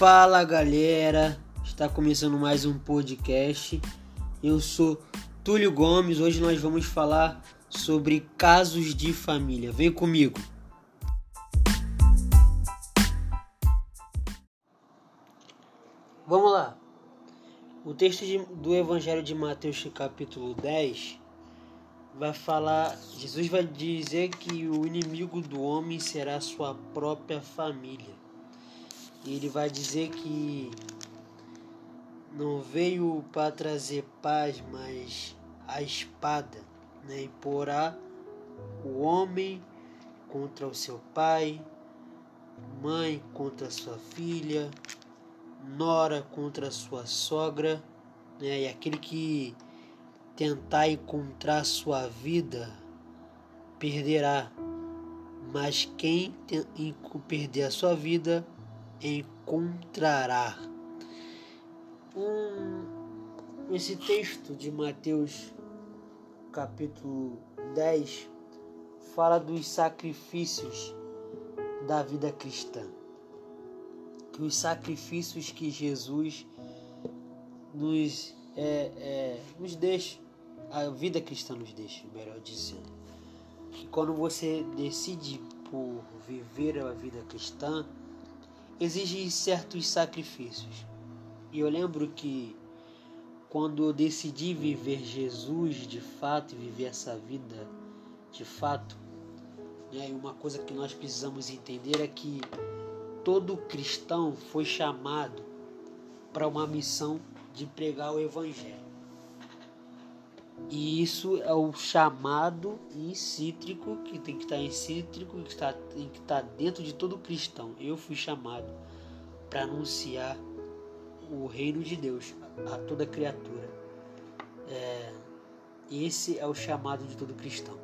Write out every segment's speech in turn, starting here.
Fala galera, está começando mais um podcast. Eu sou Túlio Gomes. Hoje nós vamos falar sobre casos de família. Vem comigo. Vamos lá. O texto de, do Evangelho de Mateus, capítulo 10, vai falar. Jesus vai dizer que o inimigo do homem será sua própria família. E ele vai dizer que não veio para trazer paz, mas a espada, né? E porá o homem contra o seu pai, mãe contra sua filha, nora contra sua sogra, né? E aquele que tentar encontrar sua vida perderá, mas quem perder a sua vida encontrará. Um, esse texto de Mateus capítulo 10 fala dos sacrifícios da vida cristã. Que os sacrifícios que Jesus nos, é, é, nos deixa, a vida cristã nos deixa, melhor dizendo. Que quando você decide por viver a vida cristã, exige certos sacrifícios. E eu lembro que quando eu decidi viver Jesus de fato viver essa vida de fato, né, uma coisa que nós precisamos entender é que todo cristão foi chamado para uma missão de pregar o Evangelho. E isso é o chamado cítrico que tem que estar em cítrico, que está, tem que estar dentro de todo cristão. Eu fui chamado para anunciar o reino de Deus a toda criatura. É, esse é o chamado de todo cristão.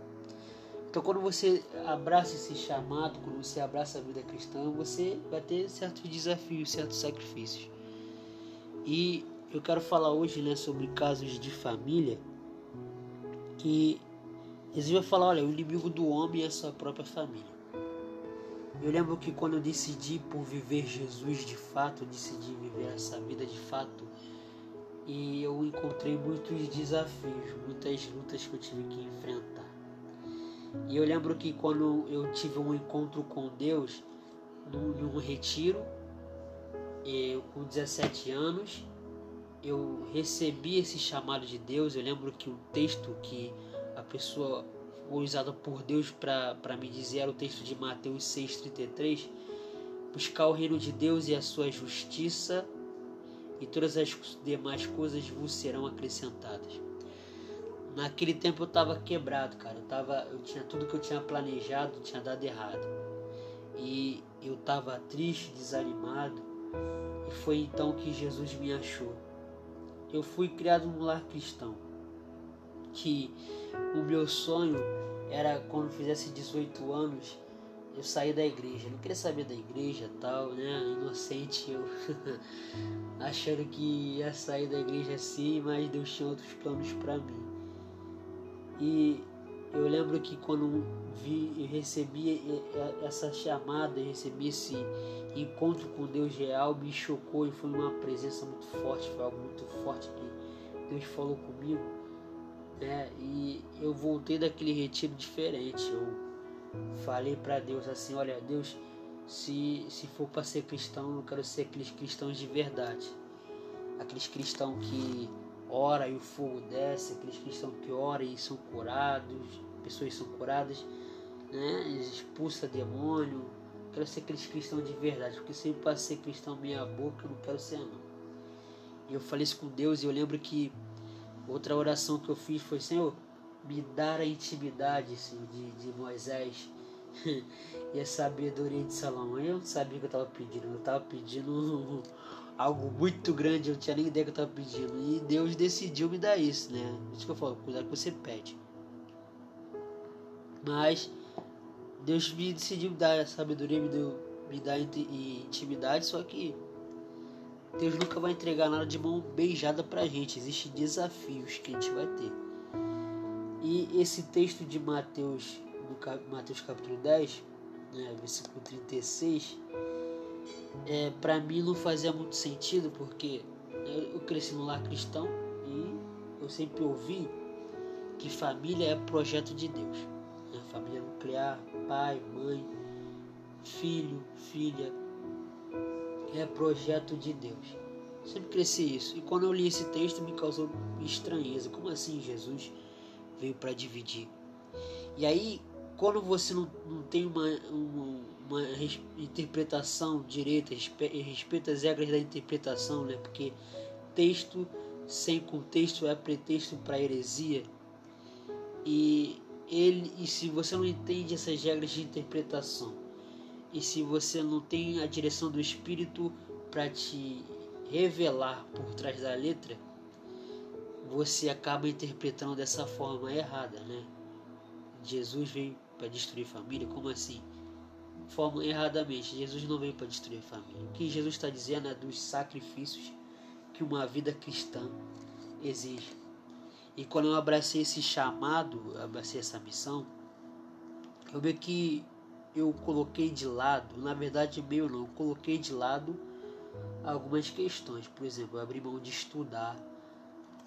Então, quando você abraça esse chamado, quando você abraça a vida cristã, você vai ter certos desafios, certos sacrifícios. E eu quero falar hoje né, sobre casos de família que Jesus vai falar, olha, o inimigo do homem é a sua própria família. Eu lembro que quando eu decidi por viver Jesus de fato, eu decidi viver essa vida de fato, e eu encontrei muitos desafios, muitas lutas que eu tive que enfrentar. E eu lembro que quando eu tive um encontro com Deus, num, num retiro, eu, com 17 anos, eu recebi esse chamado de Deus. Eu lembro que o texto que a pessoa foi usada por Deus para me dizer era o texto de Mateus 6,33. Buscar o reino de Deus e a sua justiça, e todas as demais coisas vos serão acrescentadas. Naquele tempo eu estava quebrado, cara. Eu, tava, eu tinha tudo que eu tinha planejado, tinha dado errado. E eu estava triste, desanimado. E foi então que Jesus me achou eu fui criado num lar cristão. Que o meu sonho era quando fizesse 18 anos eu sair da igreja. Eu não queria saber da igreja tal, né? Inocente eu achando que ia sair da igreja assim, mas Deus tinha outros planos para mim. E eu lembro que quando vi e recebi essa chamada, recebi esse encontro com Deus real, me chocou e foi uma presença muito forte, foi algo muito forte que Deus falou comigo. Né? E eu voltei daquele retiro diferente. Eu falei para Deus assim: Olha, Deus, se, se for para ser cristão, eu quero ser aqueles cristãos de verdade. Aqueles cristãos que ora e o fogo desce, aqueles cristãos que oram e são curados, pessoas são curadas, né? expulsa demônio. Quero ser aqueles cristãos de verdade, porque sempre para ser cristão meia boca, eu não quero ser não. E eu falei isso com Deus e eu lembro que outra oração que eu fiz foi, Senhor, me dar a intimidade Senhor, de, de Moisés e a sabedoria de Salomão. Eu não sabia o que eu estava pedindo, eu estava pedindo algo muito grande, eu não tinha nem ideia que eu estava pedindo. E Deus decidiu me dar isso, né? Isso que eu falo, cuidado que você pede. Mas Deus me decidiu dar sabedoria, me deu me dar intimidade, só que Deus nunca vai entregar nada de mão beijada pra gente. Existem desafios que a gente vai ter. E esse texto de Mateus, no Mateus capítulo 10, né, versículo 36, é, para mim não fazia muito sentido porque eu cresci no lar cristão e eu sempre ouvi que família é projeto de Deus. Família nuclear, pai, mãe, filho, filha, é projeto de Deus. Sempre cresci isso. E quando eu li esse texto me causou estranheza. Como assim Jesus veio para dividir? E aí, quando você não, não tem uma, uma, uma interpretação direita, respeita as regras da interpretação, né? Porque texto sem contexto é pretexto para heresia. E ele, e se você não entende essas regras de interpretação, e se você não tem a direção do Espírito para te revelar por trás da letra, você acaba interpretando dessa forma errada, né? Jesus veio para destruir família, como assim? Forma erradamente, Jesus não veio para destruir família. O que Jesus está dizendo é dos sacrifícios que uma vida cristã exige. E quando eu abracei esse chamado, abracei essa missão, eu vi que eu coloquei de lado, na verdade meio não, coloquei de lado algumas questões. Por exemplo, eu abri mão de estudar,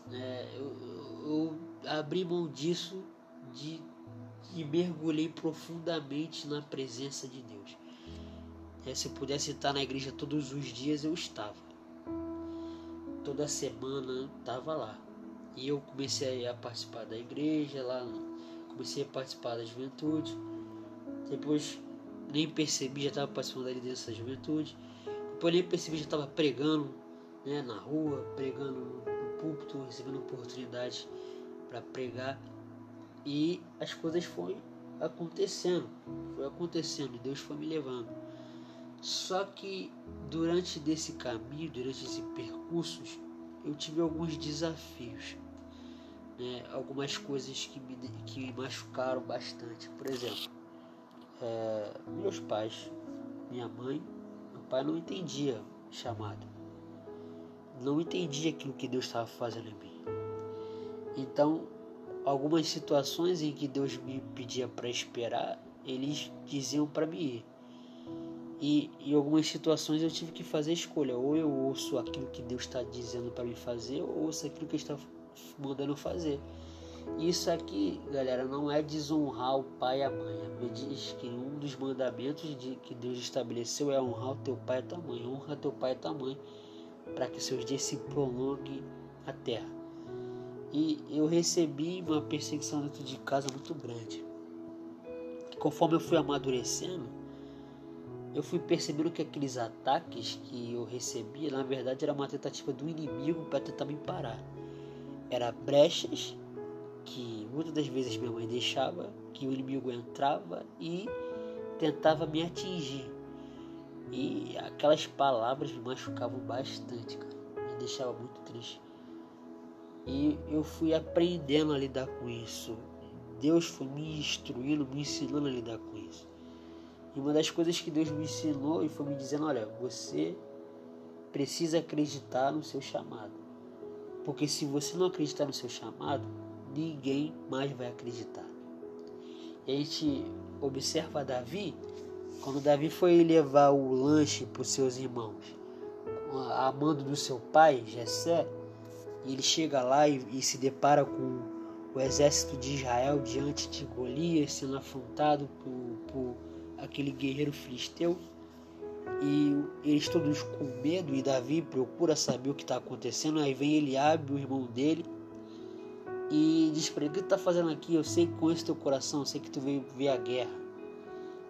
né? eu, eu, eu abri mão disso de, e mergulhei profundamente na presença de Deus. É, se eu pudesse estar na igreja todos os dias, eu estava. Toda semana estava lá. E eu comecei a participar da igreja lá, comecei a participar da juventude. Depois nem percebi, já estava participando da liderança da juventude. Depois nem percebi, já estava pregando né, na rua, pregando no, púlpito, recebendo oportunidade para pregar. E as coisas foram acontecendo, foi acontecendo, e Deus foi me levando. Só que durante desse caminho, durante esse percurso, eu tive alguns desafios, né? algumas coisas que me, que me machucaram bastante. Por exemplo, é, meus pais, minha mãe pai não entendia chamado. Não entendia aquilo que Deus estava fazendo em mim. Então, algumas situações em que Deus me pedia para esperar, eles diziam para mim ir. E em algumas situações eu tive que fazer escolha. Ou eu ouço aquilo que Deus está dizendo para me fazer, ou ouço aquilo que Ele está mandando fazer. Isso aqui, galera, não é desonrar o pai e a mãe. Bíblia diz que um dos mandamentos de, que Deus estabeleceu é honrar o teu pai e a tua mãe. Honra teu pai e tua mãe para que seus dias se prolonguem a terra. E eu recebi uma perseguição dentro de casa muito grande. Conforme eu fui amadurecendo, eu fui percebendo que aqueles ataques que eu recebia, na verdade, era uma tentativa do inimigo para tentar me parar. Era brechas que muitas das vezes minha mãe deixava que o inimigo entrava e tentava me atingir. E aquelas palavras me machucavam bastante, cara. Me deixava muito triste. E eu fui aprendendo a lidar com isso. Deus foi me instruindo, me ensinando a lidar com isso. E uma das coisas que Deus me ensinou e foi me dizendo: olha, você precisa acreditar no seu chamado. Porque se você não acreditar no seu chamado, ninguém mais vai acreditar. E a gente observa Davi, quando Davi foi levar o lanche para os seus irmãos, a mando do seu pai, Jessé, ele chega lá e, e se depara com o exército de Israel diante de Golias sendo afrontado por, por aquele guerreiro filisteu. E eles todos com medo, e Davi procura saber o que está acontecendo. Aí vem Eliabe, o irmão dele, e diz para ele: O que tu está fazendo aqui? Eu sei que conheço teu coração, eu sei que tu veio ver a guerra.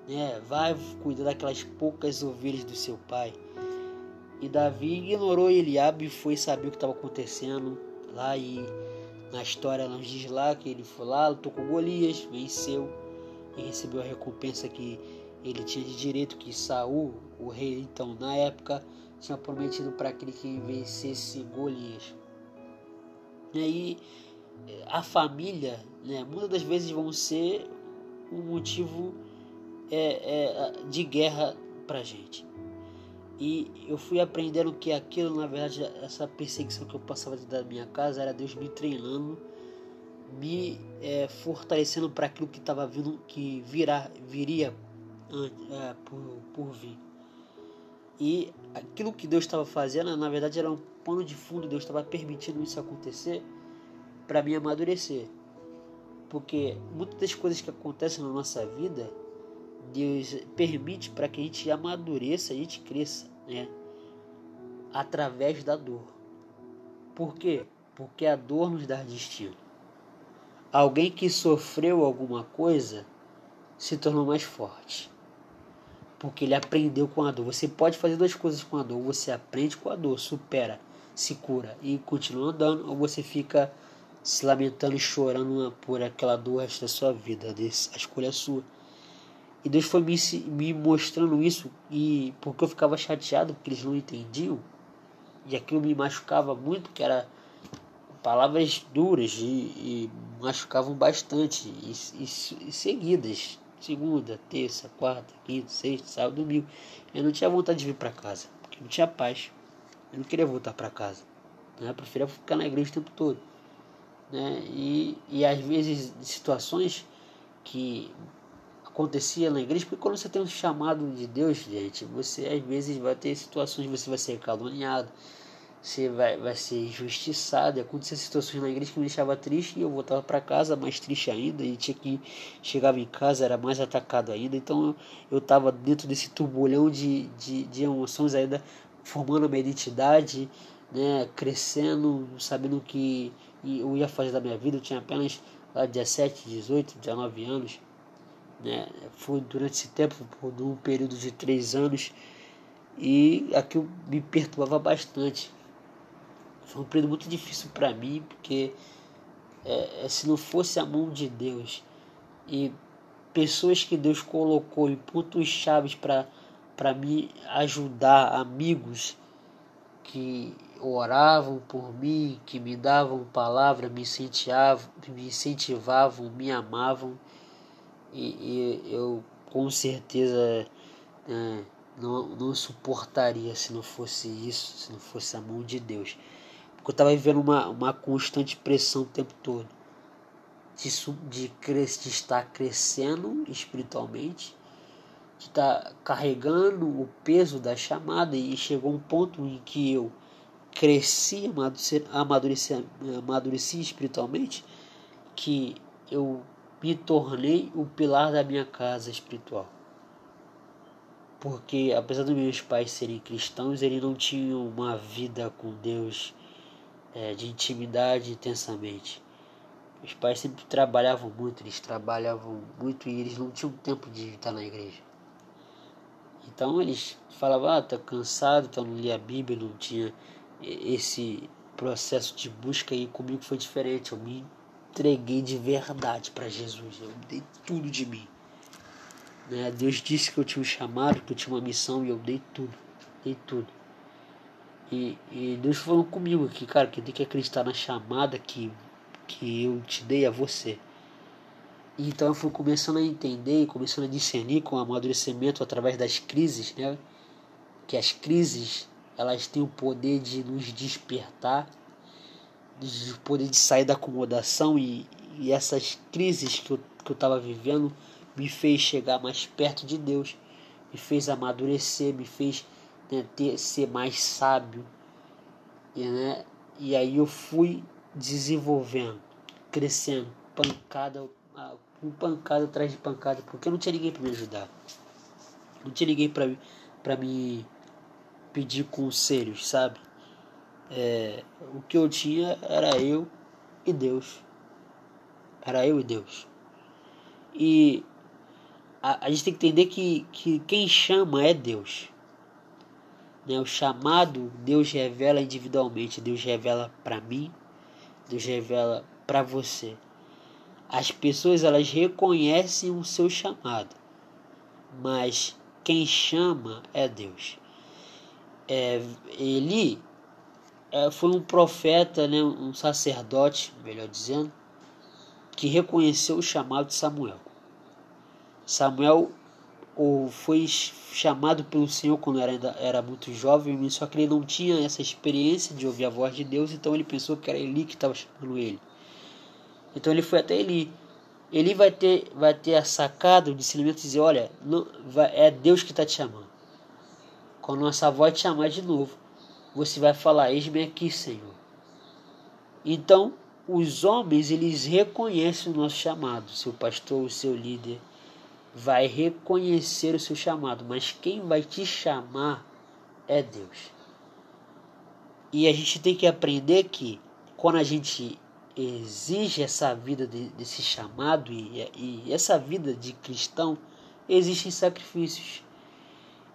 Né? Vai cuidar daquelas poucas ovelhas do seu pai. E Davi ignorou Eliabe e foi saber o que estava acontecendo lá. E na história nos diz lá que ele foi lá, lutou com Golias, venceu e recebeu a recompensa que ele tinha de direito, que Saul, o rei então na época, tinha prometido para aquele que vencesse Golias. E aí a família, né, muitas das vezes vão ser um motivo é, é, de guerra para gente. E eu fui aprendendo que aquilo, na verdade, essa perseguição que eu passava dentro da minha casa era Deus me treinando, me é, fortalecendo para aquilo que estava vindo, que virá, viria é, por, por vir. E aquilo que Deus estava fazendo, na verdade, era um pano de fundo. Deus estava permitindo isso acontecer para mim amadurecer. Porque muitas das coisas que acontecem na nossa vida, Deus permite para que a gente amadureça, a gente cresça, né? Através da dor. Por quê? Porque a dor nos dá destino. Alguém que sofreu alguma coisa se tornou mais forte. Porque ele aprendeu com a dor. Você pode fazer duas coisas com a dor. Você aprende com a dor, supera, se cura e continua andando, ou você fica se lamentando e chorando por aquela dor resto da sua vida. A escolha é sua. E Deus foi me, me mostrando isso e porque eu ficava chateado porque eles não entendiam e aquilo me machucava muito, que era palavras duras e, e machucavam bastante e, e, e, seguidas, segunda, terça, quarta, quinta, sexta, sábado, domingo. Eu não tinha vontade de vir para casa, porque não tinha paz. Eu não queria voltar para casa. Né? Eu preferia ficar na igreja o tempo todo. Né? E, e às vezes situações que acontecia na igreja, porque quando você tem um chamado de Deus, gente, você às vezes vai ter situações, você vai ser caluniado, você vai, vai ser injustiçado. E acontecia situações na igreja que me deixava triste e eu voltava para casa mais triste ainda. E tinha que chegava em casa, era mais atacado ainda. Então eu estava dentro desse turbulhão de, de, de emoções ainda, formando a minha identidade, né, crescendo, sabendo que eu ia fazer da minha vida. Eu tinha apenas lá, 17, 18, 19 anos. Né? Foi durante esse tempo, por um período de três anos, e aquilo me perturbava bastante. Foi um período muito difícil para mim, porque é, é, se não fosse a mão de Deus e pessoas que Deus colocou em pontos chaves para me ajudar, amigos que oravam por mim, que me davam palavra, me incentivavam, me, incentivavam, me amavam e, e eu com certeza é, não, não suportaria se não fosse isso, se não fosse a mão de Deus. Porque eu estava vivendo uma, uma constante pressão o tempo todo. De, de, de estar crescendo espiritualmente, de estar carregando o peso da chamada, e chegou um ponto em que eu cresci, amadureci, amadureci espiritualmente, que eu me tornei o pilar da minha casa espiritual. Porque apesar dos meus pais serem cristãos, eles não tinham uma vida com Deus é, de intimidade intensamente. Meus pais sempre trabalhavam muito, eles trabalhavam muito e eles não tinham tempo de estar na igreja. Então eles falavam, ah, tá cansado, então não lia a Bíblia, não tinha esse processo de busca e comigo foi diferente. Eu me entreguei de verdade para Jesus. Eu dei tudo de mim. Né? Deus disse que eu tinha um chamado, que eu tinha uma missão e eu dei tudo. Dei tudo. E, e Deus falou comigo aqui, cara, que tem que acreditar na chamada que, que eu te dei a você. Então eu fui começando a entender, começando a discernir com o amadurecimento através das crises, né? Que as crises, elas têm o poder de nos despertar de poder de sair da acomodação e, e essas crises que eu que eu estava vivendo me fez chegar mais perto de Deus, me fez amadurecer, me fez né, ter, ser mais sábio. E, né, e aí eu fui desenvolvendo, crescendo, pancada, com pancada atrás de pancada, porque não tinha ninguém para me ajudar. Não tinha ninguém para me pedir conselhos, sabe? É, o que eu tinha era eu e Deus. Era eu e Deus. E a, a gente tem que entender que, que quem chama é Deus. Né? O chamado Deus revela individualmente, Deus revela para mim, Deus revela para você. As pessoas elas reconhecem o seu chamado, mas quem chama é Deus. É, ele é, foi um profeta, né, um sacerdote, melhor dizendo, que reconheceu o chamado de Samuel. Samuel ou foi chamado pelo Senhor quando era, ainda era muito jovem, só que ele não tinha essa experiência de ouvir a voz de Deus, então ele pensou que era Eli que estava chamando ele. Então ele foi até Eli. Eli vai ter, vai ter a sacada, o discernimento de dizer: Olha, não, vai, é Deus que está te chamando Quando nossa avó te chamar de novo, você vai falar: Eis-me aqui, Senhor. Então, os homens, eles reconhecem o nosso chamado. Seu pastor, o seu líder, vai reconhecer o seu chamado, mas quem vai te chamar é Deus. E a gente tem que aprender que quando a gente exige essa vida de, desse chamado e, e essa vida de cristão, existem sacrifícios.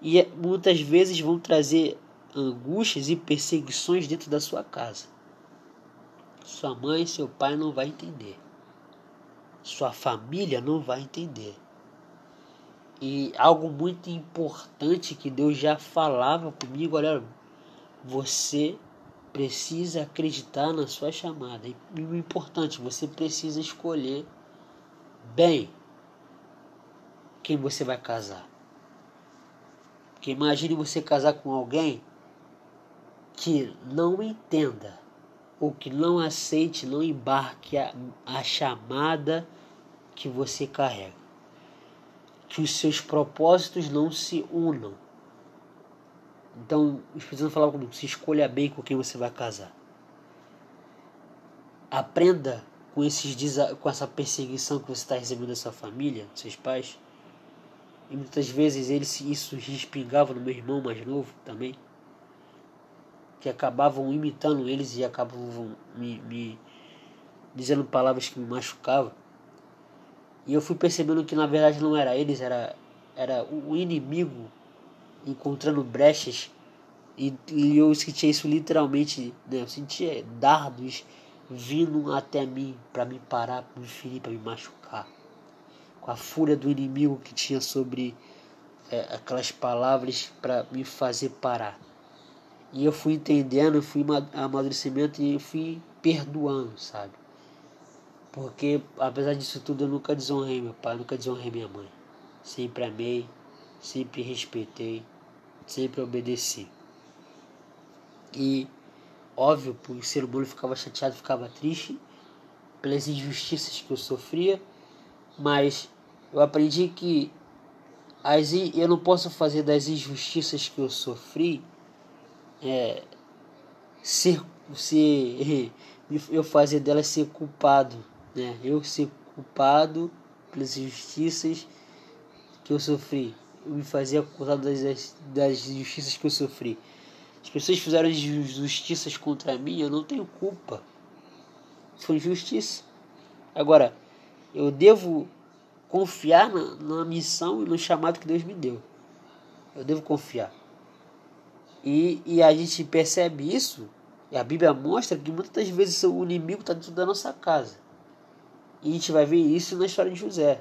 E é, muitas vezes vão trazer angústias e perseguições dentro da sua casa. Sua mãe, seu pai não vai entender. Sua família não vai entender. E algo muito importante que Deus já falava comigo, olha, você precisa acreditar na sua chamada. E o importante, você precisa escolher bem quem você vai casar. Porque imagine você casar com alguém que não entenda ou que não aceite, não embarque a, a chamada que você carrega. Que os seus propósitos não se unam então, os precisam falar comigo, se escolha bem com quem você vai casar. Aprenda com, esses, com essa perseguição que você está recebendo da sua família, dos seus pais. E muitas vezes eles, isso respingava no meu irmão mais novo também. Que acabavam imitando eles e acabavam me, me dizendo palavras que me machucavam. E eu fui percebendo que na verdade não era eles, era, era o inimigo encontrando brechas e, e eu sentia isso literalmente, né? Eu sentia dardos vindo até mim para me parar, para me ferir, para me machucar. Com a fúria do inimigo que tinha sobre é, aquelas palavras para me fazer parar. E eu fui entendendo, fui amadurecimento e fui perdoando, sabe? Porque apesar disso tudo eu nunca desonrei meu pai, nunca desonrei minha mãe. Sempre amei, sempre respeitei sempre obedeci. E, óbvio, o ser humano ficava chateado, ficava triste pelas injustiças que eu sofria, mas eu aprendi que as, eu não posso fazer das injustiças que eu sofri é, ser, ser eu fazer delas ser culpado, né? Eu ser culpado pelas injustiças que eu sofri me fazia acusado das, das injustiças que eu sofri. As pessoas fizeram injustiças contra mim, eu não tenho culpa. Foi injustiça. Agora, eu devo confiar na, na missão e no chamado que Deus me deu. Eu devo confiar. E, e a gente percebe isso, e a Bíblia mostra que muitas vezes o inimigo está dentro da nossa casa. E a gente vai ver isso na história de José.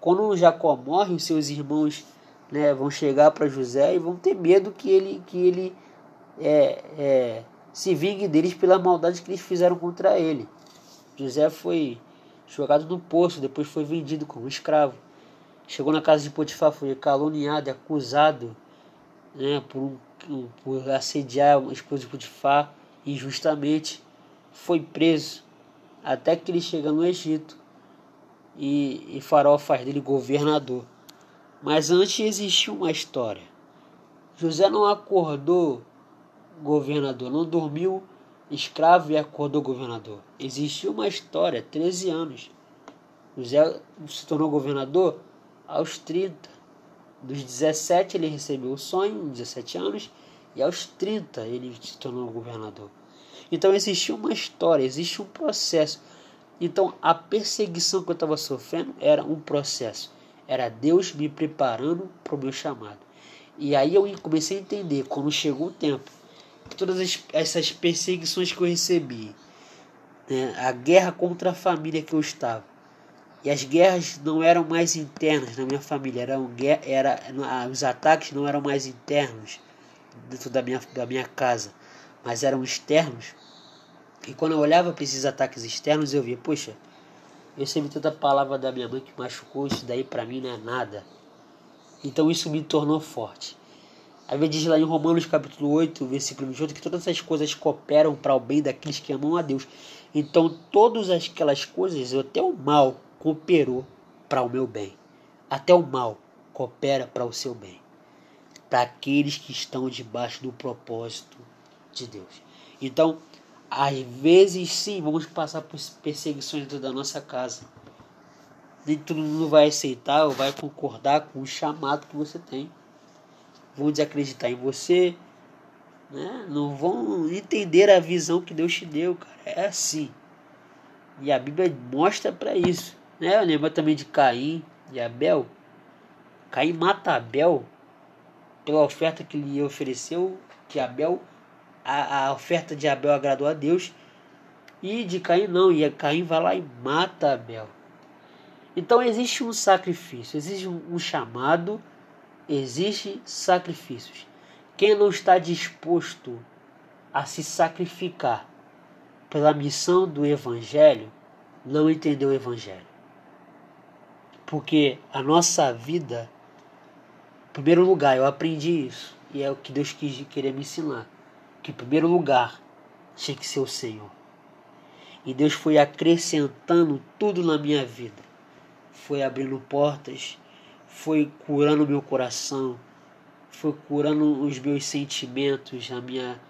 Quando Jacó morre, os seus irmãos né, vão chegar para José e vão ter medo que ele, que ele é, é, se vingue deles pela maldade que eles fizeram contra ele. José foi jogado no poço, depois foi vendido como escravo. Chegou na casa de Potifar, foi caluniado, acusado né, por, por assediar a esposa de Potifar injustamente. Foi preso até que ele chega no Egito e, e Faraó faz dele governador. Mas antes existia uma história. José não acordou governador, não dormiu escravo e acordou governador. Existia uma história, 13 anos. José se tornou governador aos 30. Dos 17 ele recebeu o sonho, 17 anos, e aos 30 ele se tornou governador. Então existia uma história, existe um processo. Então a perseguição que eu estava sofrendo era um processo. Era Deus me preparando para o meu chamado. E aí eu comecei a entender, quando chegou o tempo, que todas as, essas perseguições que eu recebi, né, a guerra contra a família que eu estava, e as guerras não eram mais internas na minha família, eram, era, os ataques não eram mais internos dentro da minha, da minha casa, mas eram externos. E quando eu olhava para esses ataques externos, eu via, poxa, eu recebi toda a palavra da minha mãe que machucou, isso daí para mim não é nada. Então isso me tornou forte. A Bíblia diz lá em Romanos capítulo 8, versículo 28, que todas essas coisas cooperam para o bem daqueles que amam a Deus. Então todas aquelas coisas, até o mal, cooperou para o meu bem. Até o mal coopera para o seu bem. para aqueles que estão debaixo do propósito de Deus. Então, às vezes sim, vamos passar por perseguições dentro da nossa casa. Nem todo mundo vai aceitar ou vai concordar com o chamado que você tem. Vão desacreditar em você, né? não vão entender a visão que Deus te deu, cara. É assim. E a Bíblia mostra para isso. Né? Eu lembro também de Caim e Abel. Caim mata Abel pela oferta que lhe ofereceu, que Abel a, a oferta de Abel agradou a Deus e de Caim não, e Caim vai lá e mata Abel. Então existe um sacrifício, existe um, chamado, existe sacrifícios. Quem não está disposto a se sacrificar pela missão do Evangelho, não entendeu o Evangelho. Porque a nossa vida, em primeiro lugar, eu aprendi isso, e é o que Deus quis querer me ensinar que em primeiro lugar tinha que ser o Senhor. E Deus foi acrescentando tudo na minha vida. Foi abrindo portas, foi curando meu coração, foi curando os meus sentimentos, a minha,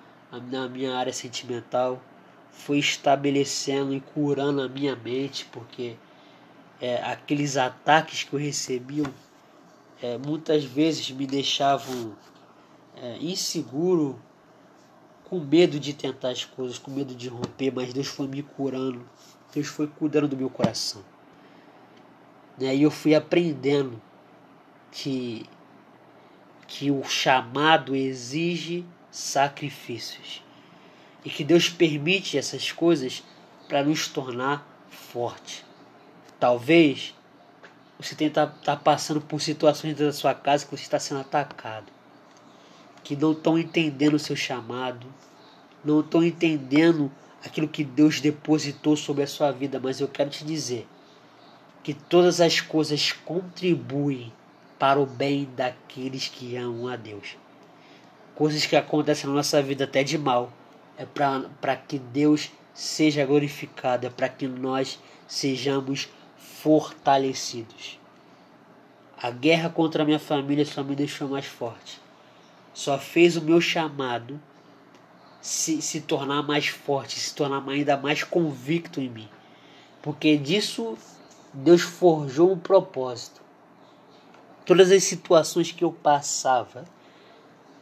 na minha área sentimental, foi estabelecendo e curando a minha mente, porque é, aqueles ataques que eu recebia é, muitas vezes me deixavam é, inseguro com medo de tentar as coisas, com medo de romper, mas Deus foi me curando, Deus foi cuidando do meu coração. Né? E eu fui aprendendo que, que o chamado exige sacrifícios e que Deus permite essas coisas para nos tornar forte. Talvez você tenha tá, tá passando por situações dentro da sua casa que você está sendo atacado que não estão entendendo o seu chamado, não estão entendendo aquilo que Deus depositou sobre a sua vida, mas eu quero te dizer que todas as coisas contribuem para o bem daqueles que amam a Deus. Coisas que acontecem na nossa vida até de mal, é para que Deus seja glorificado, é para que nós sejamos fortalecidos. A guerra contra a minha família só me deixou mais forte só fez o meu chamado se, se tornar mais forte, se tornar ainda mais convicto em mim. Porque disso Deus forjou um propósito. Todas as situações que eu passava,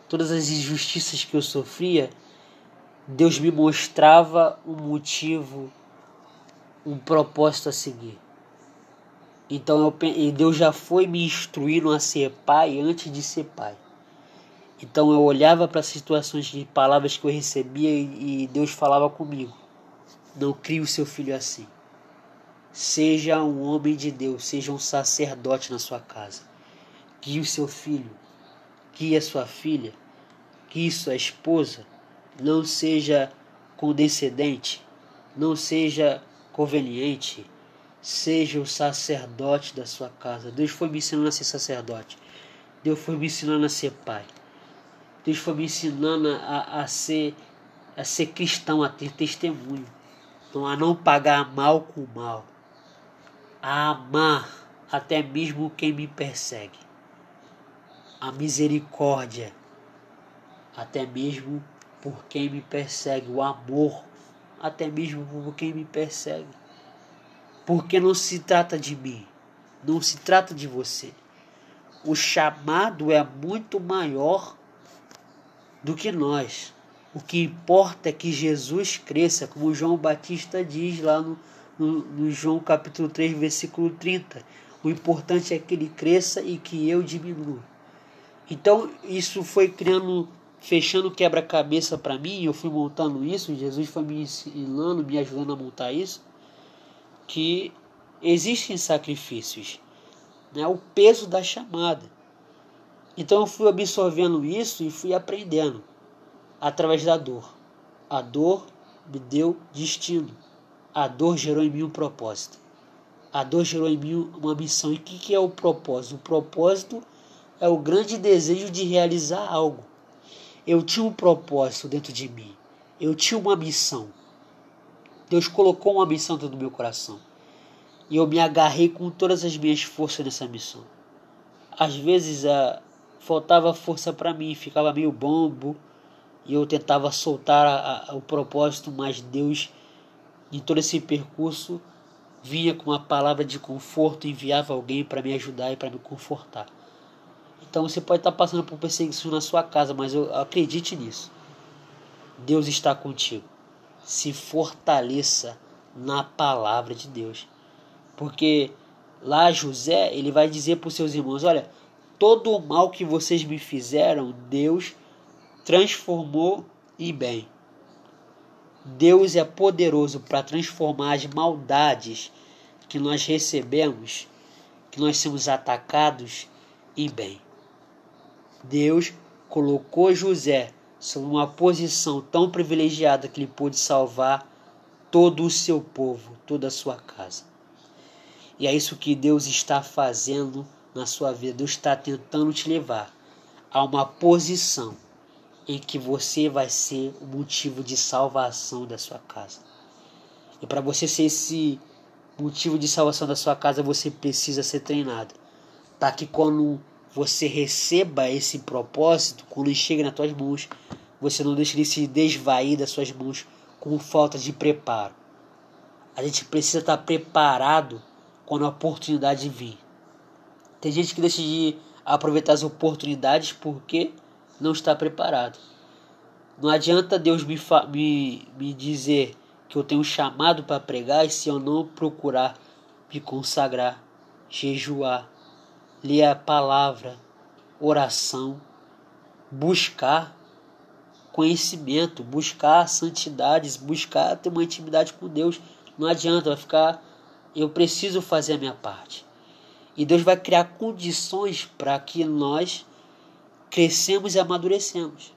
todas as injustiças que eu sofria, Deus me mostrava um motivo, um propósito a seguir. Então eu, Deus já foi me instruindo a ser pai antes de ser pai. Então eu olhava para situações de palavras que eu recebia e Deus falava comigo. Não crie o seu filho assim. Seja um homem de Deus, seja um sacerdote na sua casa. Guie o seu filho, guie a sua filha, guie sua esposa. Não seja condescendente, não seja conveniente. Seja o sacerdote da sua casa. Deus foi me ensinando a ser sacerdote. Deus foi me ensinando a ser pai. Deus foi me ensinando a, a, ser, a ser cristão, a ter testemunho. Então, a não pagar mal com mal. A amar até mesmo quem me persegue. A misericórdia, até mesmo por quem me persegue. O amor, até mesmo por quem me persegue. Porque não se trata de mim, não se trata de você. O chamado é muito maior do que nós. O que importa é que Jesus cresça, como João Batista diz lá no, no, no, João capítulo 3, versículo 30. O importante é que ele cresça e que eu diminua. Então, isso foi criando, fechando quebra-cabeça para mim, eu fui montando isso, Jesus foi me ensinando, me ajudando a montar isso, que existem sacrifícios, né? o peso da chamada. Então eu fui absorvendo isso e fui aprendendo através da dor. A dor me deu destino. A dor gerou em mim um propósito. A dor gerou em mim uma missão. E o que, que é o propósito? O propósito é o grande desejo de realizar algo. Eu tinha um propósito dentro de mim. Eu tinha uma missão. Deus colocou uma missão dentro do meu coração. E eu me agarrei com todas as minhas forças nessa missão. Às vezes a, faltava força para mim, ficava meio bombo e eu tentava soltar a, a, o propósito, mas Deus, em todo esse percurso, vinha com uma palavra de conforto, enviava alguém para me ajudar e para me confortar. Então você pode estar passando por perseguição na sua casa, mas eu acredite nisso. Deus está contigo. Se fortaleça na palavra de Deus. Porque lá José, ele vai dizer para os seus irmãos: Olha, todo o mal que vocês me fizeram, Deus transformou em bem. Deus é poderoso para transformar as maldades que nós recebemos, que nós somos atacados, em bem. Deus colocou José sob uma posição tão privilegiada que ele pôde salvar todo o seu povo, toda a sua casa. E é isso que Deus está fazendo na sua vida. Deus está tentando te levar a uma posição em que você vai ser o motivo de salvação da sua casa. E para você ser esse motivo de salvação da sua casa, você precisa ser treinado. Para que quando você receba esse propósito, quando ele chega nas tuas mãos, você não deixe ele se desvair das suas mãos com falta de preparo. A gente precisa estar preparado quando a oportunidade vir. Tem gente que deixa de aproveitar as oportunidades porque não está preparado. Não adianta Deus me, me, me dizer que eu tenho um chamado para pregar e se eu não procurar me consagrar, jejuar, ler a palavra, oração, buscar conhecimento, buscar santidades, buscar ter uma intimidade com Deus. Não adianta, vai ficar. Eu preciso fazer a minha parte. E Deus vai criar condições para que nós crescemos e amadurecemos.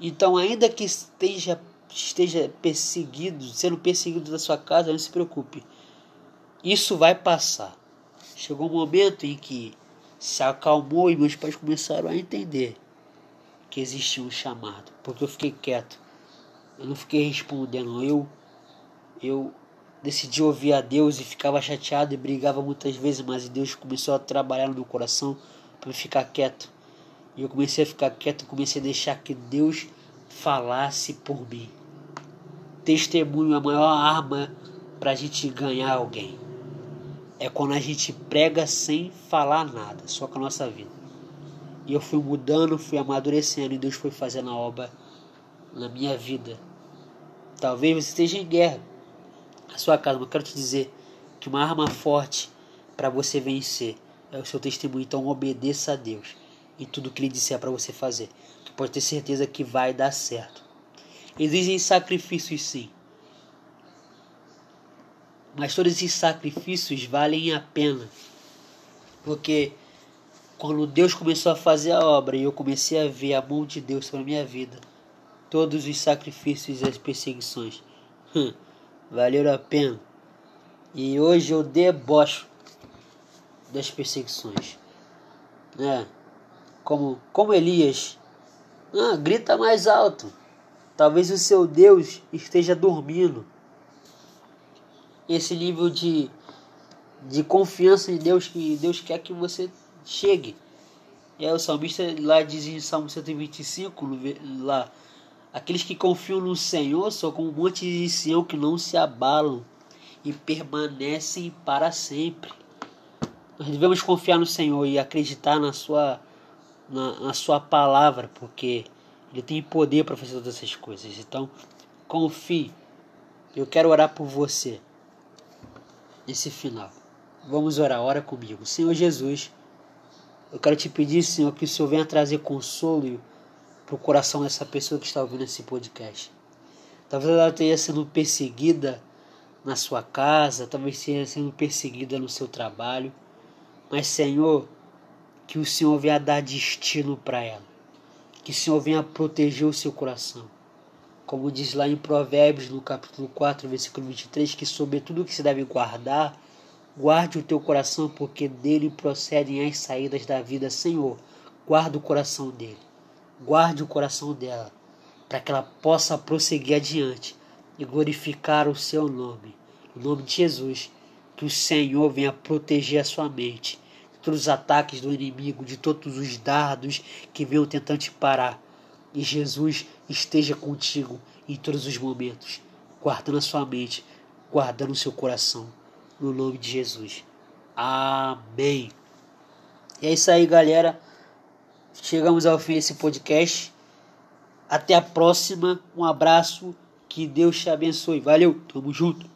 Então, ainda que esteja, esteja perseguido, sendo perseguido da sua casa, não se preocupe. Isso vai passar. Chegou um momento em que se acalmou e meus pais começaram a entender que existia um chamado, porque eu fiquei quieto. Eu não fiquei respondendo, eu eu decidi ouvir a Deus e ficava chateado e brigava muitas vezes, mas Deus começou a trabalhar no meu coração para ficar quieto. E eu comecei a ficar quieto, comecei a deixar que Deus falasse por mim. Testemunho é a maior arma para a gente ganhar alguém é quando a gente prega sem falar nada, só com a nossa vida. E eu fui mudando, fui amadurecendo e Deus foi fazendo a obra na minha vida. Talvez você esteja em guerra na sua casa, mas quero te dizer que uma arma forte para você vencer é o seu testemunho. Então obedeça a Deus em tudo que Ele disser para você fazer. Tu pode ter certeza que vai dar certo. Existem sacrifícios sim mas todos esses sacrifícios valem a pena. Porque quando Deus começou a fazer a obra e eu comecei a ver a mão de Deus sobre a minha vida, todos os sacrifícios e as perseguições hum, valeram a pena. E hoje eu debocho das perseguições. Né? Como, como Elias, ah, grita mais alto. Talvez o seu Deus esteja dormindo esse nível de, de confiança em Deus que Deus quer que você chegue. E aí o salmista lá diz em Salmo 125, lá, aqueles que confiam no Senhor são como um monte de Sião que não se abalam e permanecem para sempre. Nós devemos confiar no Senhor e acreditar na sua, na, na sua palavra, porque Ele tem poder para fazer todas essas coisas. Então, confie. Eu quero orar por você esse final. Vamos orar, ora comigo. Senhor Jesus, eu quero te pedir, Senhor, que o Senhor venha trazer consolo para o coração dessa pessoa que está ouvindo esse podcast. Talvez ela esteja sendo perseguida na sua casa, talvez esteja sendo perseguida no seu trabalho, mas, Senhor, que o Senhor venha dar destino para ela, que o Senhor venha proteger o seu coração como diz lá em Provérbios, no capítulo 4, versículo 23, que sobre tudo que se deve guardar, guarde o teu coração, porque dele procedem as saídas da vida. Senhor, guarda o coração dele, guarde o coração dela, para que ela possa prosseguir adiante e glorificar o seu nome. Em nome de Jesus, que o Senhor venha proteger a sua mente, de todos os ataques do inimigo, de todos os dardos que venham tentando te parar. E Jesus esteja contigo em todos os momentos, guardando a sua mente, guardando o seu coração. No nome de Jesus. Amém. E é isso aí, galera. Chegamos ao fim desse podcast. Até a próxima. Um abraço. Que Deus te abençoe. Valeu. Tamo junto.